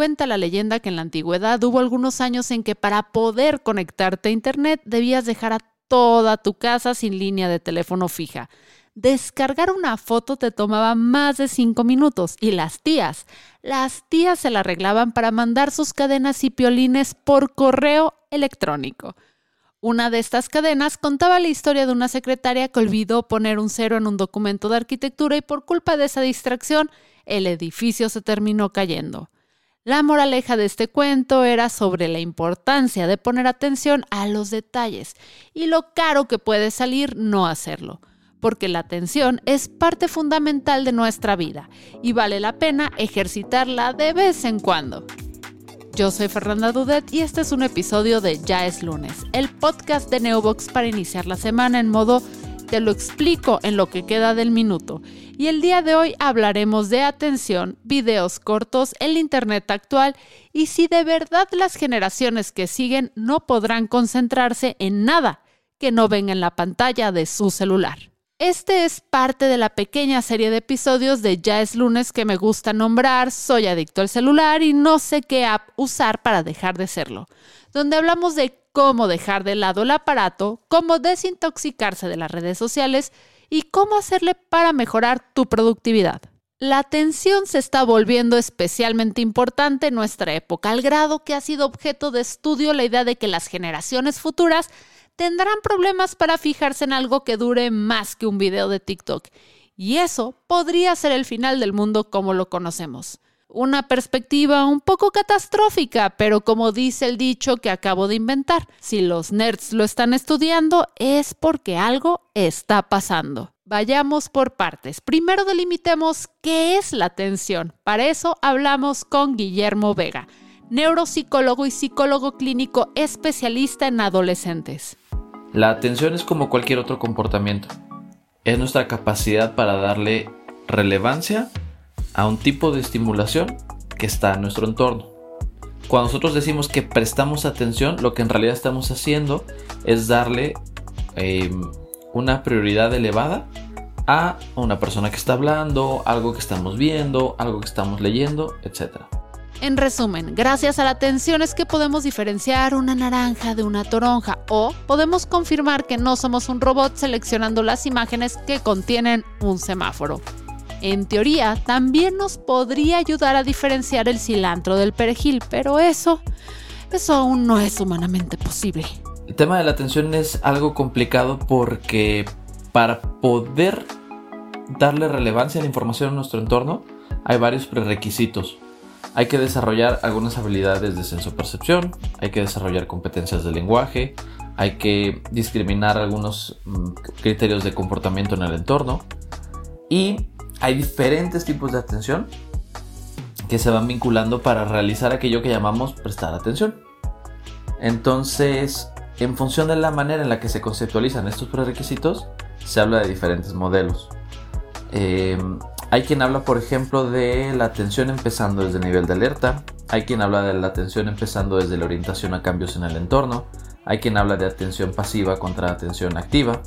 Cuenta la leyenda que en la antigüedad hubo algunos años en que para poder conectarte a Internet debías dejar a toda tu casa sin línea de teléfono fija. Descargar una foto te tomaba más de cinco minutos y las tías, las tías se la arreglaban para mandar sus cadenas y piolines por correo electrónico. Una de estas cadenas contaba la historia de una secretaria que olvidó poner un cero en un documento de arquitectura y por culpa de esa distracción el edificio se terminó cayendo. La moraleja de este cuento era sobre la importancia de poner atención a los detalles y lo caro que puede salir no hacerlo, porque la atención es parte fundamental de nuestra vida y vale la pena ejercitarla de vez en cuando. Yo soy Fernanda Dudet y este es un episodio de Ya es lunes, el podcast de Neobox para iniciar la semana en modo te lo explico en lo que queda del minuto. Y el día de hoy hablaremos de atención, videos cortos, el Internet actual y si de verdad las generaciones que siguen no podrán concentrarse en nada que no venga en la pantalla de su celular. Este es parte de la pequeña serie de episodios de Ya es lunes que me gusta nombrar Soy adicto al celular y no sé qué app usar para dejar de serlo, donde hablamos de cómo dejar de lado el aparato, cómo desintoxicarse de las redes sociales y cómo hacerle para mejorar tu productividad. La atención se está volviendo especialmente importante en nuestra época, al grado que ha sido objeto de estudio la idea de que las generaciones futuras tendrán problemas para fijarse en algo que dure más que un video de TikTok. Y eso podría ser el final del mundo como lo conocemos una perspectiva un poco catastrófica, pero como dice el dicho que acabo de inventar, si los nerds lo están estudiando es porque algo está pasando. Vayamos por partes. Primero delimitemos qué es la atención. Para eso hablamos con Guillermo Vega, neuropsicólogo y psicólogo clínico especialista en adolescentes. La atención es como cualquier otro comportamiento. Es nuestra capacidad para darle relevancia a un tipo de estimulación que está en nuestro entorno. Cuando nosotros decimos que prestamos atención, lo que en realidad estamos haciendo es darle em, una prioridad elevada a una persona que está hablando, algo que estamos viendo, algo que estamos leyendo, etc. En resumen, gracias a la atención es que podemos diferenciar una naranja de una toronja o podemos confirmar que no somos un robot seleccionando las imágenes que contienen un semáforo. En teoría, también nos podría ayudar a diferenciar el cilantro del perejil, pero eso, eso aún no es humanamente posible. El tema de la atención es algo complicado porque para poder darle relevancia a la información en nuestro entorno, hay varios prerequisitos. Hay que desarrollar algunas habilidades de sensopercepción, hay que desarrollar competencias de lenguaje, hay que discriminar algunos mm, criterios de comportamiento en el entorno y hay diferentes tipos de atención que se van vinculando para realizar aquello que llamamos prestar atención. Entonces, en función de la manera en la que se conceptualizan estos prerequisitos, se habla de diferentes modelos. Em, hay quien habla, por ejemplo, de la atención empezando desde el nivel de alerta. Hay quien habla de la atención empezando desde la orientación a cambios en el entorno. Hay quien habla de atención pasiva contra atención activa.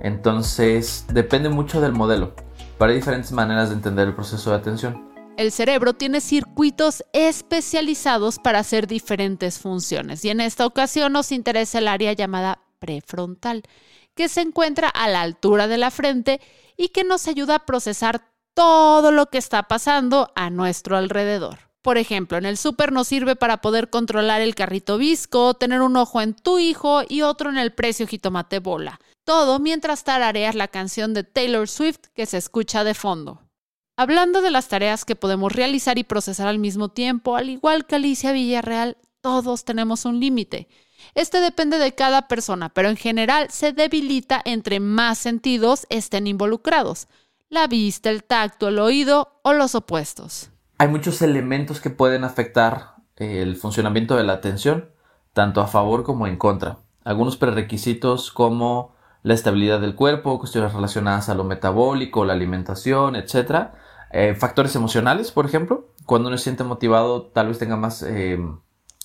Entonces, depende mucho del modelo hay diferentes maneras de entender el proceso de atención. El cerebro tiene circuitos especializados para hacer diferentes funciones y en esta ocasión nos interesa el área llamada prefrontal, que se encuentra a la altura de la frente y que nos ayuda a procesar todo lo que está pasando a nuestro alrededor. Por ejemplo, en el súper nos sirve para poder controlar el carrito visco, tener un ojo en tu hijo y otro en el precio jitomate bola. Todo mientras tarareas la canción de Taylor Swift que se escucha de fondo. Hablando de las tareas que podemos realizar y procesar al mismo tiempo, al igual que Alicia Villarreal, todos tenemos un límite. Este depende de cada persona, pero en general se debilita entre más sentidos estén involucrados. La vista, el tacto, el oído o los opuestos hay muchos elementos que pueden afectar eh, el funcionamiento de la atención, tanto a favor como en contra. Algunos prerequisitos como la estabilidad del cuerpo, cuestiones relacionadas a lo metabólico, la alimentación, etc. Eh, factores emocionales, por ejemplo. Cuando uno se siente motivado, tal vez tenga más eh,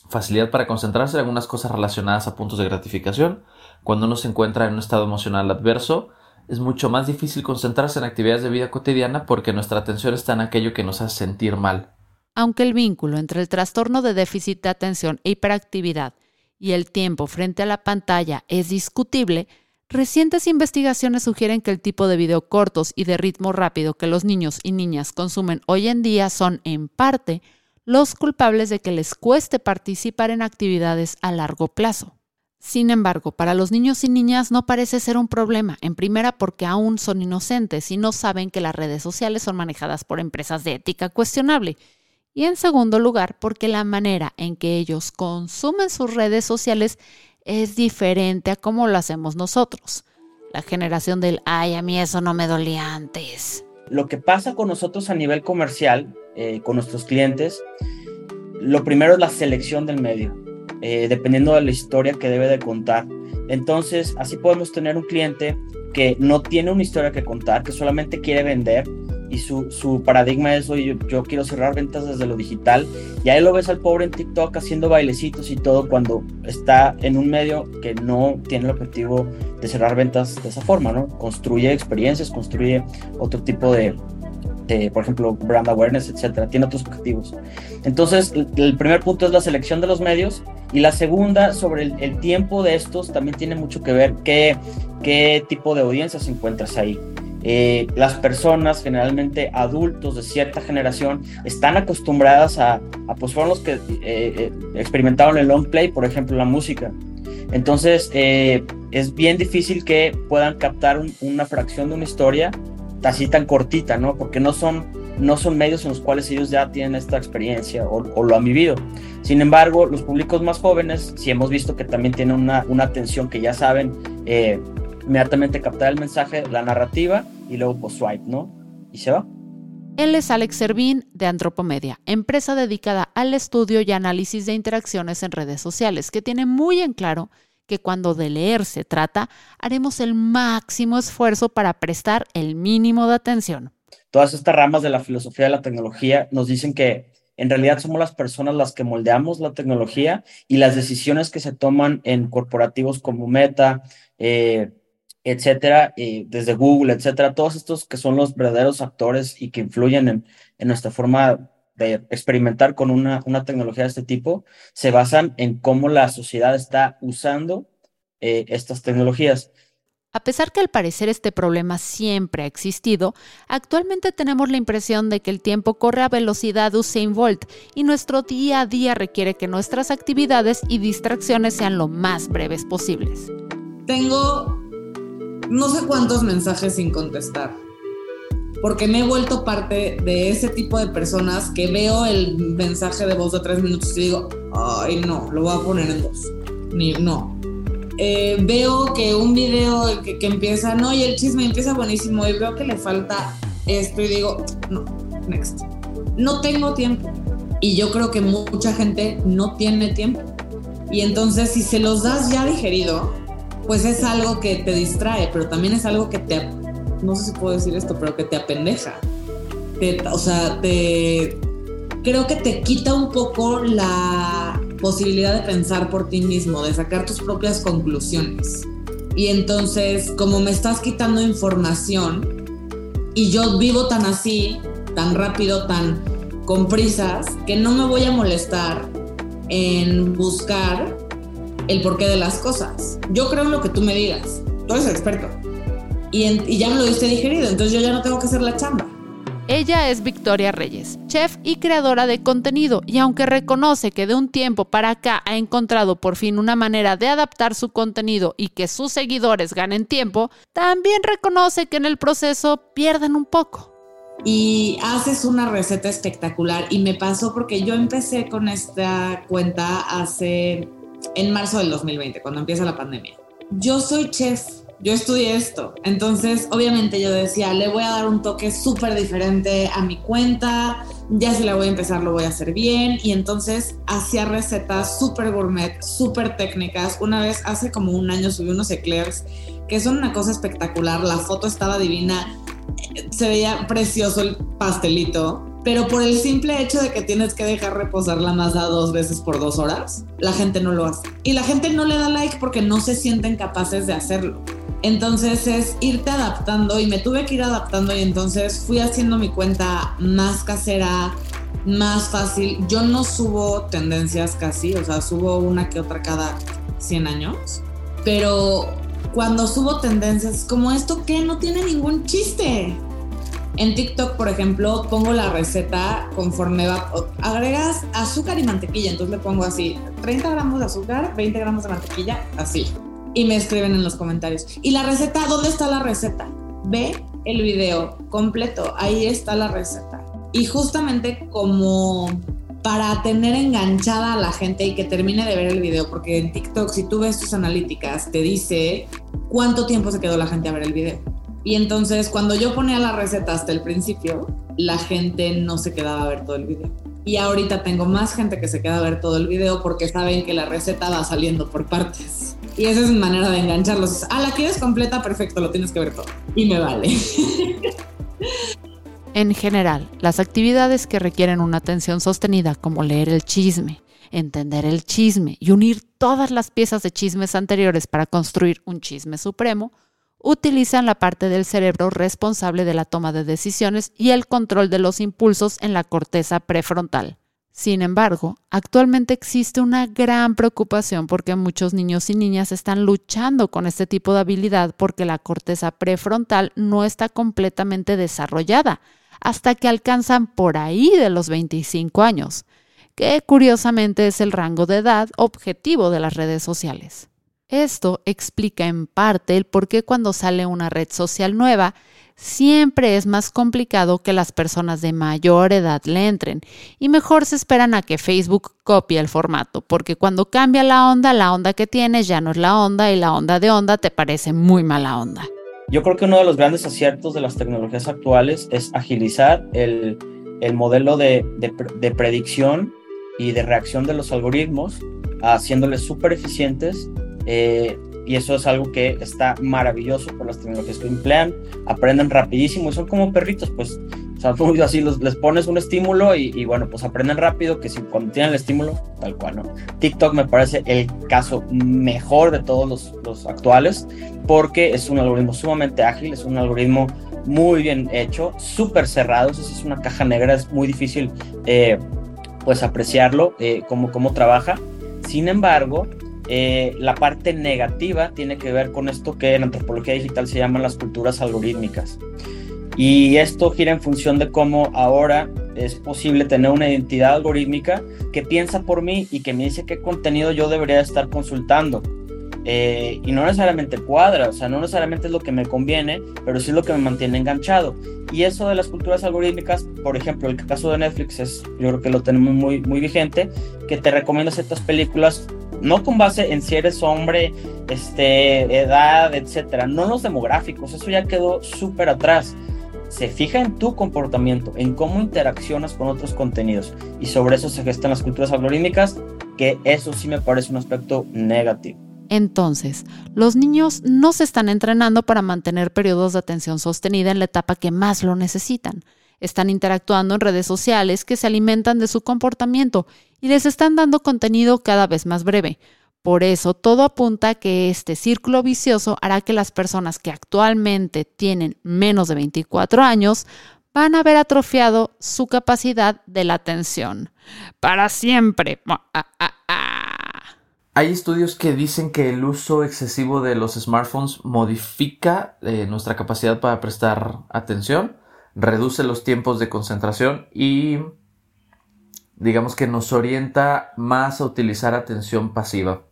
facilidad para concentrarse en algunas cosas relacionadas a puntos de gratificación. Cuando uno se encuentra en un estado emocional adverso, es mucho más difícil concentrarse en actividades de vida cotidiana porque nuestra atención está en aquello que nos hace sentir mal. Aunque el vínculo entre el trastorno de déficit de atención e hiperactividad y el tiempo frente a la pantalla es discutible, recientes investigaciones sugieren que el tipo de video cortos y de ritmo rápido que los niños y niñas consumen hoy en día son, en parte, los culpables de que les cueste participar en actividades a largo plazo. Sin embargo, para los niños y niñas no parece ser un problema, en primera porque aún son inocentes y no saben que las redes sociales son manejadas por empresas de ética cuestionable, y en segundo lugar porque la manera en que ellos consumen sus redes sociales es diferente a cómo lo hacemos nosotros. La generación del, ay, a mí eso no me dolía antes. Lo que pasa con nosotros a nivel comercial, eh, con nuestros clientes, lo primero es la selección del medio, eh, dependiendo de la historia que debe de contar. Entonces, así podemos tener un cliente que no tiene una historia que contar, que solamente quiere vender y su, su paradigma es, oye, yo, quiero cerrar ventas desde lo digital. Y ahí lo ves al pobre en TikTok haciendo bailecitos y todo cuando está en un medio que no tiene el objetivo de cerrar ventas de esa forma, ¿no? Construye experiencias, construye otro tipo de, por ejemplo, brand awareness, etcétera. Tiene otros objetivos. Entonces, el primer punto es la selección de los medios y la segunda, sobre el, tiempo de estos, también tiene mucho que ver qué, qué tipo de audiencias encuentras ahí. Eh, las personas, generalmente adultos de cierta generación, están acostumbradas a, pues fueron los que eh, eh, experimentaron el long play, por ejemplo, la música. Entonces, es bien difícil que puedan captar una fracción de una historia así tan cortita, ¿no? Porque no son, no son medios en los cuales ellos ya tienen esta experiencia o, lo han vivido. Sin embargo, los públicos más jóvenes, si hemos visto que también tienen una, una atención que ya saben inmediatamente captar el mensaje, la narrativa y luego pues swipe, ¿no? Y se va. Él es Alex Servín de Antropomedia, empresa dedicada al estudio y análisis de interacciones en redes sociales, que tiene muy en claro que cuando de leer se trata, haremos el máximo esfuerzo para prestar el mínimo de atención. Todas estas ramas de la filosofía de la tecnología nos dicen que en realidad somos las personas las que moldeamos la tecnología y las decisiones que se toman en corporativos como Meta, eh, etcétera, y desde Google, etcétera, todos estos que son los verdaderos actores y que influyen en, nuestra forma de experimentar con una, una, tecnología de este tipo, se basan en cómo la sociedad está usando eh, estas tecnologías. A pesar que al parecer este problema siempre ha existido, actualmente tenemos la impresión de que el tiempo corre a velocidad Usain Bolt y nuestro día a día requiere que nuestras actividades y distracciones sean lo más breves posibles. Tengo no sé cuántos mensajes sin contestar. Porque me he vuelto parte de ese tipo de personas que veo el mensaje de voz de tres minutos y digo, ay no, lo voy a poner en dos. Ni, no. Eh, veo que un video que, que, empieza, no, y el chisme empieza buenísimo y veo que le falta esto y digo, no, next. No tengo tiempo. Y yo creo que mucha gente no tiene tiempo. Y entonces si se los das ya digerido, pues es algo que te distrae, pero también es algo que te, no sé si puedo decir esto, pero que te apendeja. o sea, te, creo que te quita un poco la posibilidad de pensar por ti mismo, de sacar tus propias conclusiones. Y entonces, como me estás quitando información y yo vivo tan así, tan rápido, tan con prisas, que no me voy a molestar en buscar el porqué de las cosas. Yo creo en lo que tú me digas. Tú eres el experto. Y, ya me lo diste digerido, entonces yo ya no tengo que hacer la chamba. Ella es Victoria Reyes, chef y creadora de contenido, y aunque reconoce que de un tiempo para acá ha encontrado por fin una manera de adaptar su contenido y que sus seguidores ganen tiempo, también reconoce que en el proceso pierden un poco. Y haces una receta espectacular y me pasó porque yo empecé con esta cuenta hace en marzo del 2020, cuando empieza la pandemia. Yo soy chef, yo estudié esto, entonces obviamente yo decía, le voy a dar un toque súper diferente a mi cuenta, ya si la voy a empezar lo voy a hacer bien y entonces hacía recetas súper gourmet, súper técnicas. Una vez hace como un año subí unos eclairs que son una cosa espectacular, la foto estaba divina, se veía precioso el pastelito pero por el simple hecho de que tienes que dejar reposar la masa dos veces por dos horas, la gente no lo hace. Y la gente no le da like porque no se sienten capaces de hacerlo. Entonces es irte adaptando y me tuve que ir adaptando y entonces fui haciendo mi cuenta más casera, más fácil. Yo no subo tendencias casi, o sea, subo una que otra cada 100 años, pero cuando subo tendencias como esto que no tiene ningún chiste. En TikTok, por ejemplo, pongo la receta conforme va, agregas azúcar y mantequilla, entonces le pongo así, 30 gramos de azúcar, 20 gramos de mantequilla, así. Y me escriben en los comentarios. ¿Y la receta? ¿Dónde está la receta? Ve el video completo, ahí está la receta. Y justamente como para tener enganchada a la gente y que termine de ver el video, porque en TikTok si tú ves tus analíticas te dice cuánto tiempo se quedó la gente a ver el video. Y entonces cuando yo ponía la receta hasta el principio, la gente no se quedaba a ver todo el video. Y ahorita tengo más gente que se queda a ver todo el video porque saben que la receta va saliendo por partes. Y esa es mi manera de engancharlos. Ah, la quieres completa, perfecto, lo tienes que ver todo. Y me vale. En general, las actividades que requieren una atención sostenida, como leer el chisme, entender el chisme y unir todas las piezas de chismes anteriores para construir un chisme supremo, utilizan la parte del cerebro responsable de la toma de decisiones y el control de los impulsos en la corteza prefrontal. Sin embargo, actualmente existe una gran preocupación porque muchos niños y niñas están luchando con este tipo de habilidad porque la corteza prefrontal no está completamente desarrollada hasta que alcanzan por ahí de los 25 años, que curiosamente es el rango de edad objetivo de las redes sociales. Esto explica en parte el por qué cuando sale una red social nueva, siempre es más complicado que las personas de mayor edad le entren y mejor se esperan a que Facebook copie el formato, porque cuando cambia la onda, la onda que tienes ya no es la onda y la onda de onda te parece muy mala onda. Yo creo que uno de los grandes aciertos de las tecnologías actuales es agilizar el, modelo de, predicción y de reacción de los algoritmos, haciéndoles súper eficientes. Eh, y eso es algo que está maravilloso por las tecnologías que emplean, aprenden rapidísimo y son como perritos, pues o sea, así les pones un estímulo y, bueno, pues aprenden rápido que si cuando tienen el estímulo, tal cual, ¿no? TikTok me parece el caso mejor de todos los, los actuales porque es un algoritmo sumamente ágil, es un algoritmo muy bien hecho, súper cerrado, eso es una caja negra, es muy difícil eh, pues apreciarlo, eh, cómo, cómo trabaja. Sin embargo, eh, la parte negativa tiene que ver con esto que en antropología digital se llaman las culturas algorítmicas. Y esto gira en función de cómo ahora es posible tener una identidad algorítmica que piensa por mí y que me dice qué contenido yo debería estar consultando. Eh, y no necesariamente cuadra, o sea, no necesariamente es lo que me conviene, pero sí es lo que me mantiene enganchado. Y eso de las culturas algorítmicas, por ejemplo, el caso de Netflix es, yo creo que lo tenemos muy, muy vigente, que te recomienda ciertas películas, no con base en si eres hombre, este, edad, etcétera, no los demográficos, eso ya quedó súper atrás se fija en tu comportamiento, en cómo interaccionas con otros contenidos y sobre eso se gestan las culturas algorítmicas, que eso sí me parece un aspecto negativo. Entonces, los niños no se están entrenando para mantener periodos de atención sostenida en la etapa que más lo necesitan. Están interactuando en redes sociales que se alimentan de su comportamiento y les están dando contenido cada vez más breve. Por eso, todo apunta a que este círculo vicioso hará que las personas que actualmente tienen menos de 24 años van a haber atrofiado su capacidad de la atención. Para siempre. Ah, ah, ah. Hay estudios que dicen que el uso excesivo de los smartphones modifica eh, nuestra capacidad para prestar atención, reduce los tiempos de concentración y digamos que nos orienta más a utilizar atención pasiva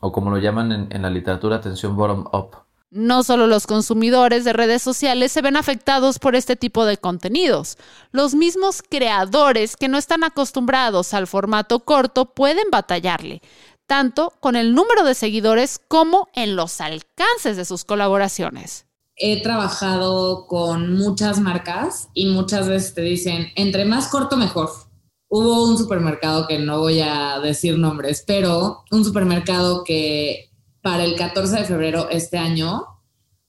o como lo llaman en, la literatura, atención bottom-up. No solo los consumidores de redes sociales se ven afectados por este tipo de contenidos. Los mismos creadores que no están acostumbrados al formato corto pueden batallarle, tanto con el número de seguidores como en los alcances de sus colaboraciones. He trabajado con muchas marcas y muchas veces te dicen, entre más corto mejor hubo un supermercado que no voy a decir nombres, pero un supermercado que para el 14 de febrero este año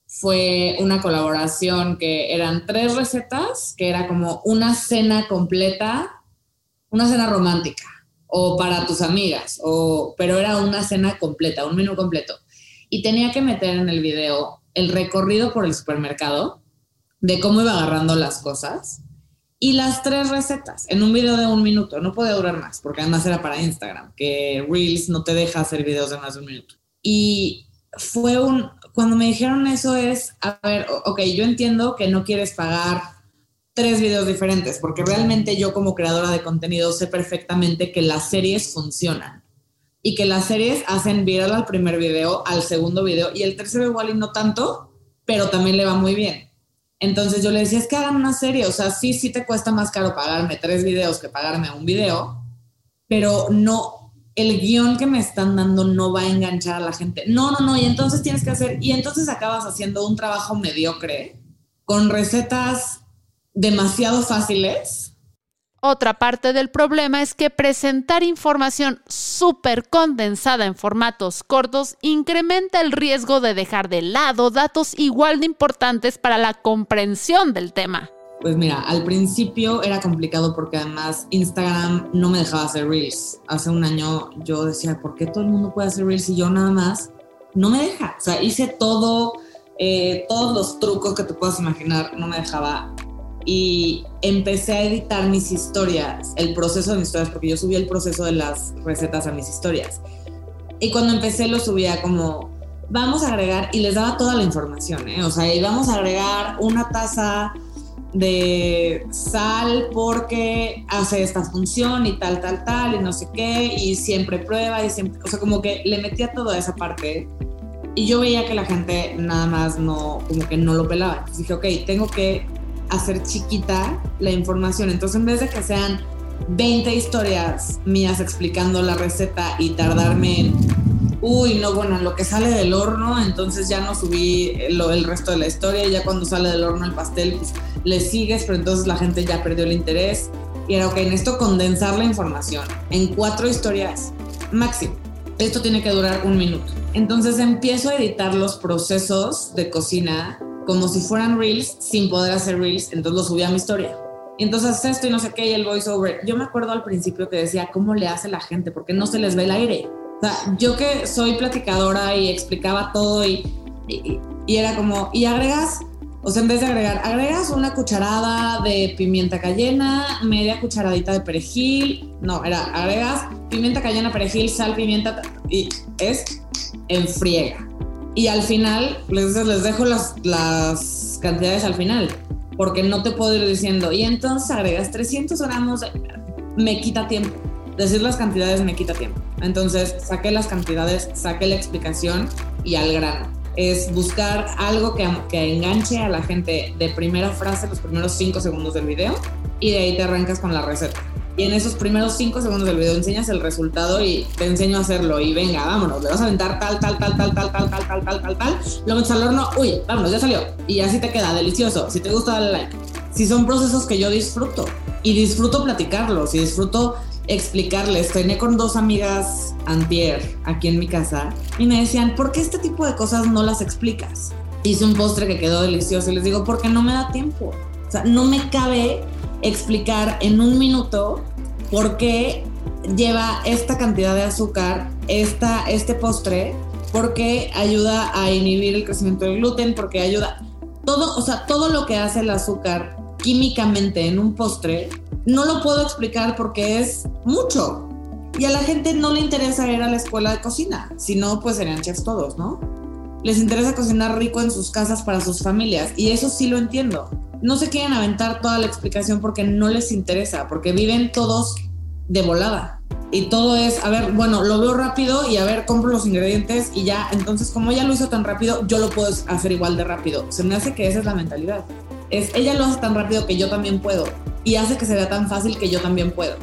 fue una colaboración que eran tres recetas, que era como una cena completa, una cena romántica o para tus amigas, o, pero era una cena completa, un menú completo. Y tenía que meter en el video el recorrido por el supermercado de cómo iba agarrando las cosas y las tres recetas en un video de un minuto. No podía durar más, porque además era para Instagram, que Reels no te deja hacer videos de más de un minuto. Y fue un, cuando me dijeron eso es, a ver, ok, yo entiendo que no quieres pagar tres videos diferentes, porque realmente yo como creadora de contenido sé perfectamente que las series funcionan y que las series hacen viral al primer video, al segundo video y el tercero igual y no tanto, pero también le va muy bien. Entonces yo le decía, es que hagan una serie, o sea, sí, sí te cuesta más caro pagarme tres videos que pagarme un video, pero no, el guion que me están dando no va a enganchar a la gente. No, no, no, y entonces tienes que hacer, y entonces acabas haciendo un trabajo mediocre con recetas demasiado fáciles otra parte del problema es que presentar información súper condensada en formatos cortos incrementa el riesgo de dejar de lado datos igual de importantes para la comprensión del tema. Pues mira, al principio era complicado porque además Instagram no me dejaba hacer reels. Hace un año yo decía, ¿por qué todo el mundo puede hacer reels y yo nada más? No me deja. O sea, hice todo, eh, todos los trucos que te puedas imaginar, no me dejaba y empecé a editar mis historias, el proceso de mis historias, porque yo subí el proceso de las recetas a mis historias. Y cuando empecé lo subía como, vamos a agregar, y les daba toda la información, ¿eh? o sea, íbamos a agregar una taza de sal porque hace esta función y tal, tal, tal, y no sé qué, y siempre prueba, y siempre, o sea, como que le metía toda esa parte. Y yo veía que la gente nada más no, como que no lo pelaba. Entonces dije, ok, tengo que hacer chiquita la información. Entonces, en vez de que sean 20 historias mías explicando la receta y tardarme en, uy, no, bueno, lo que sale del horno, entonces ya no subí lo, el resto de la historia y ya cuando sale del horno el pastel, pues le sigues, pero entonces la gente ya perdió el interés. Y era, ok, en esto condensar la información en cuatro historias máximo. Esto tiene que durar un minuto. Entonces empiezo a editar los procesos de cocina como si fueran reels sin poder hacer reels, entonces lo subí a mi historia. Y entonces esto y no sé qué, y el voiceover. Yo me acuerdo al principio que decía, ¿cómo le hace la gente? Porque no se les ve el aire. O sea, yo que soy platicadora y explicaba todo y, y, y era como, y agregas, o sea, en vez de agregar, agregas una cucharada de pimienta cayena, media cucharadita de perejil, no, era, agregas pimienta cayena, perejil, sal, pimienta, y es en friega. Y al final, les, les dejo las, las cantidades al final, porque no te puedo ir diciendo, y entonces agregas 300 gramos, me quita tiempo. Decir las cantidades me quita tiempo. Entonces, saqué las cantidades, saqué la explicación y al grano. Es buscar algo que, que enganche a la gente de primera frase, los primeros 5 segundos del video, y de ahí te arrancas con la receta y en esos primeros cinco segundos del video enseñas el resultado y te enseño a hacerlo y venga, vámonos, le vas a aventar tal, tal, tal, tal, tal, tal, tal, tal, tal, tal, tal, lo metes al horno, uy, vámonos, ya salió. Y así te queda, delicioso. Si te gusta, dale like. Si son procesos que yo disfruto y disfruto platicarlos y disfruto explicarles. Tenía con dos amigas antier aquí en mi casa y me decían, ¿por qué este tipo de cosas no las explicas? Hice un postre que quedó delicioso y les digo, porque no me da tiempo. O sea, no me cabe explicar en un minuto por qué lleva esta cantidad de azúcar, esta, este postre, porque ayuda a inhibir el crecimiento del gluten, porque ayuda todo, o sea, todo lo que hace el azúcar químicamente en un postre, no lo puedo explicar porque es mucho. Y a la gente no le interesa ir a la escuela de cocina, si no, pues serían chefs todos, ¿no? Les interesa cocinar rico en sus casas para sus familias, y eso sí lo entiendo no se quieren aventar toda la explicación porque no les interesa, porque viven todos de volada. Y todo es, a ver, bueno, lo veo rápido y a ver, compro los ingredientes y ya, entonces como ella lo hizo tan rápido, yo lo puedo hacer igual de rápido. Se me hace que esa es la mentalidad. Es, ella lo hace tan rápido que yo también puedo. Y hace que se vea tan fácil que yo también puedo.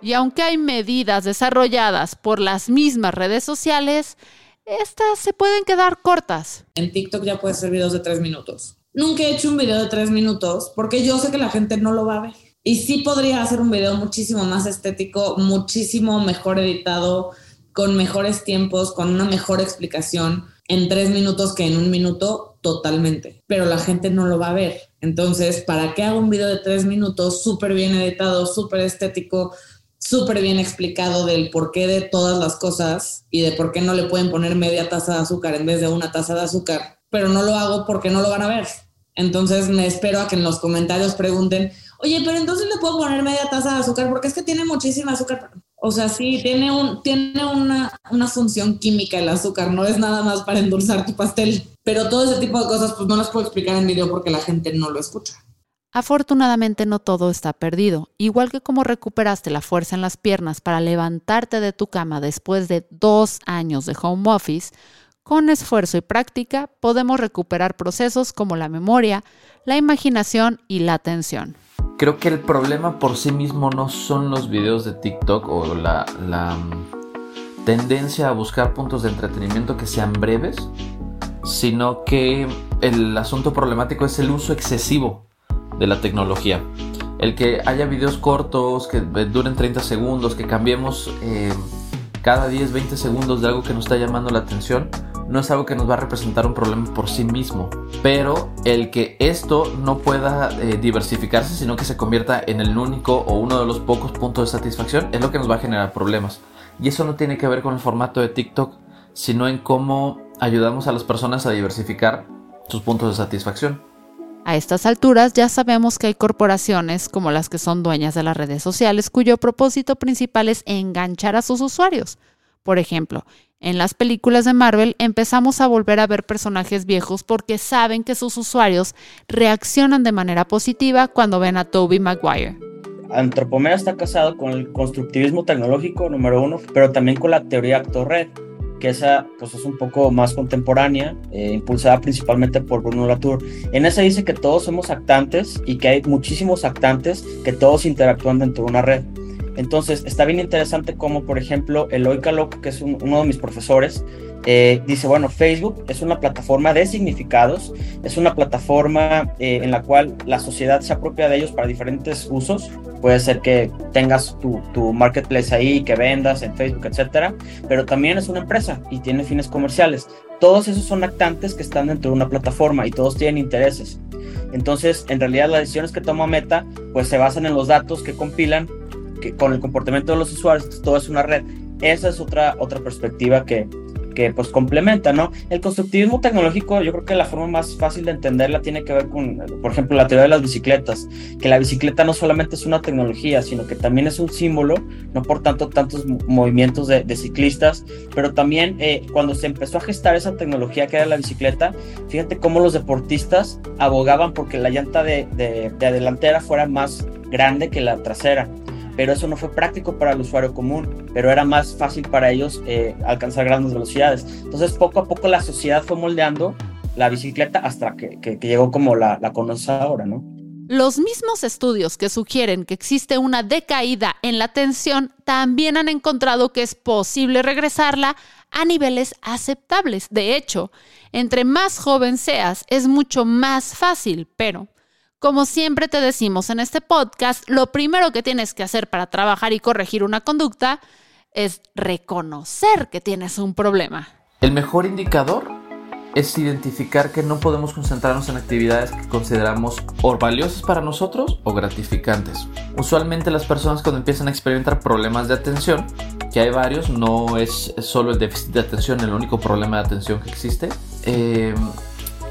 Y aunque hay medidas desarrolladas por las mismas redes sociales, estas se pueden quedar cortas. En TikTok ya puedes hacer videos de tres minutos. Nunca he hecho un video de tres minutos porque yo sé que la gente no lo va a ver. Y sí podría hacer un video muchísimo más estético, muchísimo mejor editado, con mejores tiempos, con una mejor explicación en tres minutos que en un minuto totalmente. Pero la gente no lo va a ver. Entonces, ¿para qué hago un video de tres minutos súper bien editado, súper estético, súper bien explicado del porqué de todas las cosas y de por qué no le pueden poner media taza de azúcar en vez de una taza de azúcar? Pero no lo hago porque no lo van a ver. Entonces me espero a que en los comentarios pregunten, Oye, pero entonces le puedo poner media taza de azúcar porque es que tiene muchísima azúcar. O sea, sí, tiene, un, tiene una, una función química el azúcar, no es nada más para endulzar tu pastel. Pero todo ese tipo de cosas, pues no las puedo explicar en video porque la gente no lo escucha. Afortunadamente no todo está perdido. Igual que como recuperaste la fuerza en las piernas para levantarte de tu cama después de dos años de home office, con esfuerzo y práctica podemos recuperar procesos como la memoria, la imaginación y la atención. Creo que el problema por sí mismo no son los videos de TikTok o la, mm, tendencia a buscar puntos de entretenimiento que sean breves, sino que el asunto problemático es el uso excesivo de la tecnología. El que haya videos cortos, que duren 30 segundos, que cambiemos eh, cada 10, 20 segundos de algo que nos está llamando la atención, no es algo que nos va a representar un problema por sí mismo. Pero el que esto no pueda eh, diversificarse, sino que se convierta en el único o uno de los pocos puntos de satisfacción, es lo que nos va a generar problemas. Y eso no tiene que ver con el formato de TikTok, sino en cómo ayudamos a las personas a diversificar sus puntos de satisfacción. A estas alturas ya sabemos que hay corporaciones como las que son dueñas de las redes sociales cuyo propósito principal es enganchar a sus usuarios. Por ejemplo, en las películas de Marvel empezamos a volver a ver personajes viejos porque saben que sus usuarios reaccionan de manera positiva cuando ven a Toby Maguire. Antropomea está casado con el constructivismo tecnológico número uno, pero también con la teoría actor-red que esa pues, es un poco más contemporánea, eh, impulsada principalmente por Bruno Latour. En esa dice que todos somos actantes y que hay muchísimos actantes que todos interactúan dentro de una red. Entonces, está bien interesante como, por ejemplo, Eloy Caloc, que es uno de mis profesores, eh, dice, bueno, Facebook es una plataforma de significados, es una plataforma eh, en la cual la sociedad se apropia de ellos para diferentes usos. Puede ser que tengas tu, tu marketplace ahí, que vendas en Facebook, etcétera, pero también es una empresa y tiene fines comerciales. Todos esos son actantes que están dentro de una plataforma y todos tienen intereses. Entonces, en realidad, las decisiones que toma Meta, pues se basan en los datos que compilan que con el comportamiento de los usuarios, todo es una red. Esa es otra, otra perspectiva que, que pues complementa, ¿no? El constructivismo tecnológico, yo creo que la forma más fácil de entenderla tiene que ver con, por ejemplo, la teoría de las bicicletas, que la bicicleta no solamente es una tecnología, sino que también es un símbolo, no por tanto tantos movimientos de, ciclistas, pero también eh, cuando se empezó a gestar esa tecnología que era la bicicleta, fíjate cómo los deportistas abogaban porque la llanta de, de, de delantera fuera más grande que la trasera pero eso no fue práctico para el usuario común, pero era más fácil para ellos eh, alcanzar grandes velocidades. Entonces, poco a poco la sociedad fue moldeando la bicicleta hasta que, llegó como la, la ahora, ¿no? Los mismos estudios que sugieren que existe una decaída en la atención también han encontrado que es posible regresarla a niveles aceptables. De hecho, entre más joven seas, es mucho más fácil, pero como siempre te decimos en este podcast, lo primero que tienes que hacer para trabajar y corregir una conducta es reconocer que tienes un problema. El mejor indicador es identificar que no podemos concentrarnos en actividades que consideramos o valiosas para nosotros o gratificantes. Usualmente las personas cuando empiezan a experimentar problemas de atención, que hay varios, no es solo el déficit de atención el único problema de atención que existe, eh,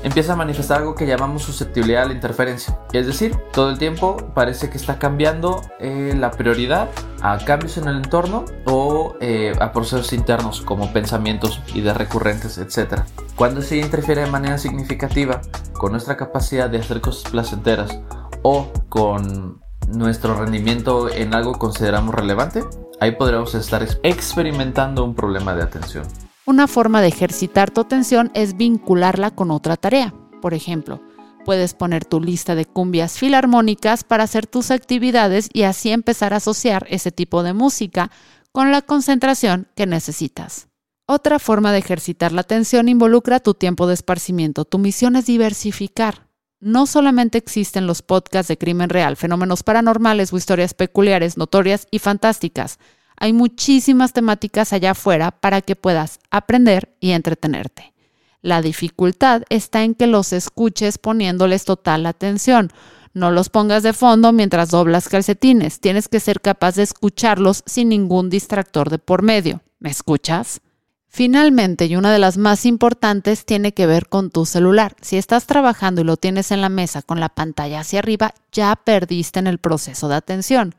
empieza a manifestar algo que llamamos susceptibilidad a la interferencia. Es decir, todo el tiempo parece que está cambiando eh, la prioridad a cambios en el entorno o eh, a procesos internos como pensamientos, ideas recurrentes, etc. Cuando se interfiere de manera significativa con nuestra capacidad de hacer cosas placenteras o con nuestro rendimiento en algo consideramos relevante, ahí podríamos estar experimentando un problema de atención. Una forma de ejercitar tu atención es vincularla con otra tarea. Por ejemplo, puedes poner tu lista de cumbias filarmónicas para hacer tus actividades y así empezar a asociar ese tipo de música con la concentración que necesitas. Otra forma de ejercitar la atención involucra tu tiempo de esparcimiento. Tu misión es diversificar. No solamente existen los podcasts de crimen real, fenómenos paranormales o historias peculiares, notorias y fantásticas. Hay muchísimas temáticas allá afuera para que puedas aprender y entretenerte. La dificultad está en que los escuches poniéndoles total atención. No los pongas de fondo mientras doblas calcetines. Tienes que ser capaz de escucharlos sin ningún distractor de por medio. ¿Me escuchas? Finalmente, y una de las más importantes, tiene que ver con tu celular. Si estás trabajando y lo tienes en la mesa con la pantalla hacia arriba, ya perdiste en el proceso de atención.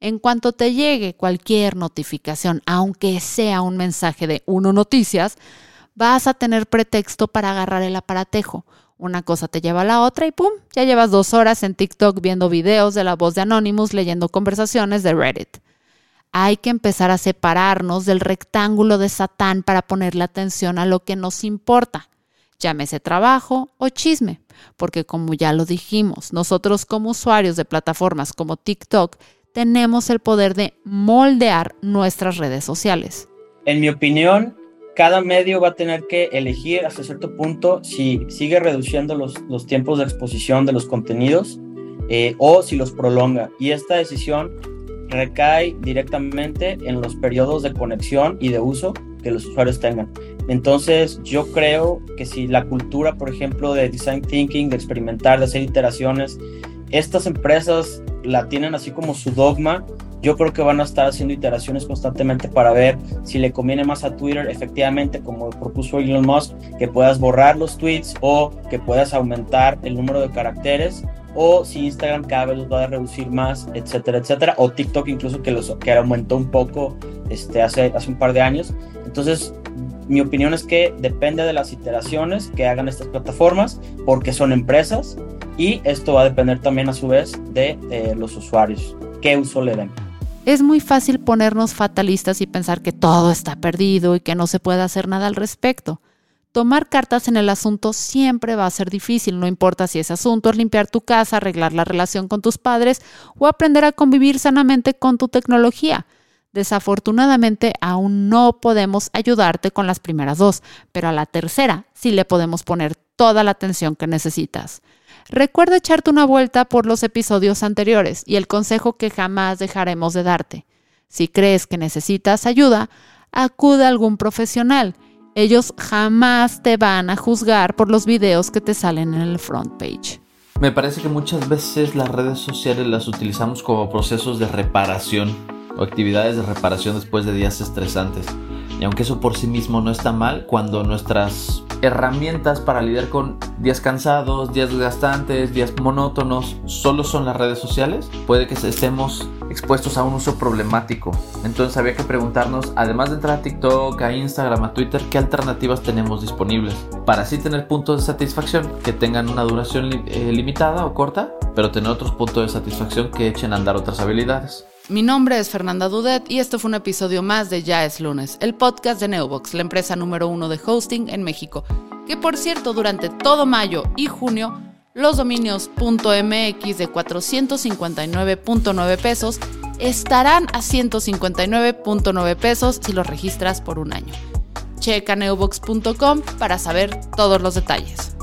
En cuanto te llegue cualquier notificación, aunque sea un mensaje de Uno Noticias, vas a tener pretexto para agarrar el aparatejo. Una cosa te lleva a la otra y ¡pum! Ya llevas dos horas en TikTok viendo videos de la voz de Anonymous, leyendo conversaciones de Reddit hay que empezar a separarnos del rectángulo de Satán para ponerle atención a lo que nos importa, llámese trabajo o chisme, porque como ya lo dijimos, nosotros como usuarios de plataformas como TikTok tenemos el poder de moldear nuestras redes sociales. En mi opinión, cada medio va a tener que elegir hasta cierto punto si sigue reduciendo los, los tiempos de exposición de los contenidos eh, o si los prolonga. Y esta decisión recae directamente en los periodos de conexión y de uso que los usuarios tengan. Entonces, yo creo que si la cultura, por ejemplo, de design thinking, de experimentar, de hacer iteraciones, estas empresas la tienen así como su dogma, yo creo que van a estar haciendo iteraciones constantemente para ver si le conviene más a Twitter, efectivamente, como propuso Elon Musk, que puedas borrar los tweets o que puedas aumentar el número de caracteres o si Instagram cada vez los va a reducir más, etcétera, etcétera, o TikTok incluso que, los, que aumentó un poco este, hace, hace un par de años. Entonces, mi opinión es que depende de las iteraciones que hagan estas plataformas, porque son empresas, y esto va a depender también a su vez de eh, los usuarios, qué uso le den. Es muy fácil ponernos fatalistas y pensar que todo está perdido y que no se puede hacer nada al respecto. Tomar cartas en el asunto siempre va a ser difícil, no importa si ese asunto es limpiar tu casa, arreglar la relación con tus padres o aprender a convivir sanamente con tu tecnología. Desafortunadamente aún no podemos ayudarte con las primeras dos, pero a la tercera sí le podemos poner toda la atención que necesitas. Recuerda echarte una vuelta por los episodios anteriores y el consejo que jamás dejaremos de darte. Si crees que necesitas ayuda, acude a algún profesional ellos jamás te van a juzgar por los videos que te salen en el front page. Me parece que muchas veces las redes sociales las utilizamos como procesos de reparación o actividades de reparación después de días estresantes. Y aunque eso por sí mismo no está mal, cuando nuestras herramientas para lidiar con días cansados, días desgastantes, días monótonos, solo son las redes sociales, puede que estemos expuestos a un uso problemático. Entonces había que preguntarnos, además de entrar a TikTok, a Instagram, a Twitter, qué alternativas tenemos disponibles para así tener puntos de satisfacción que tengan una duración eh, limitada o corta, pero tener otros puntos de satisfacción que echen a andar otras habilidades. Mi nombre es Fernanda Dudet y este fue un episodio más de Ya es lunes, el podcast de Neobox, la empresa número uno de hosting en México, que por cierto durante todo mayo y junio los dominios .mx de 459.9 pesos estarán a 159.9 pesos si los registras por un año. Checa neobox.com para saber todos los detalles.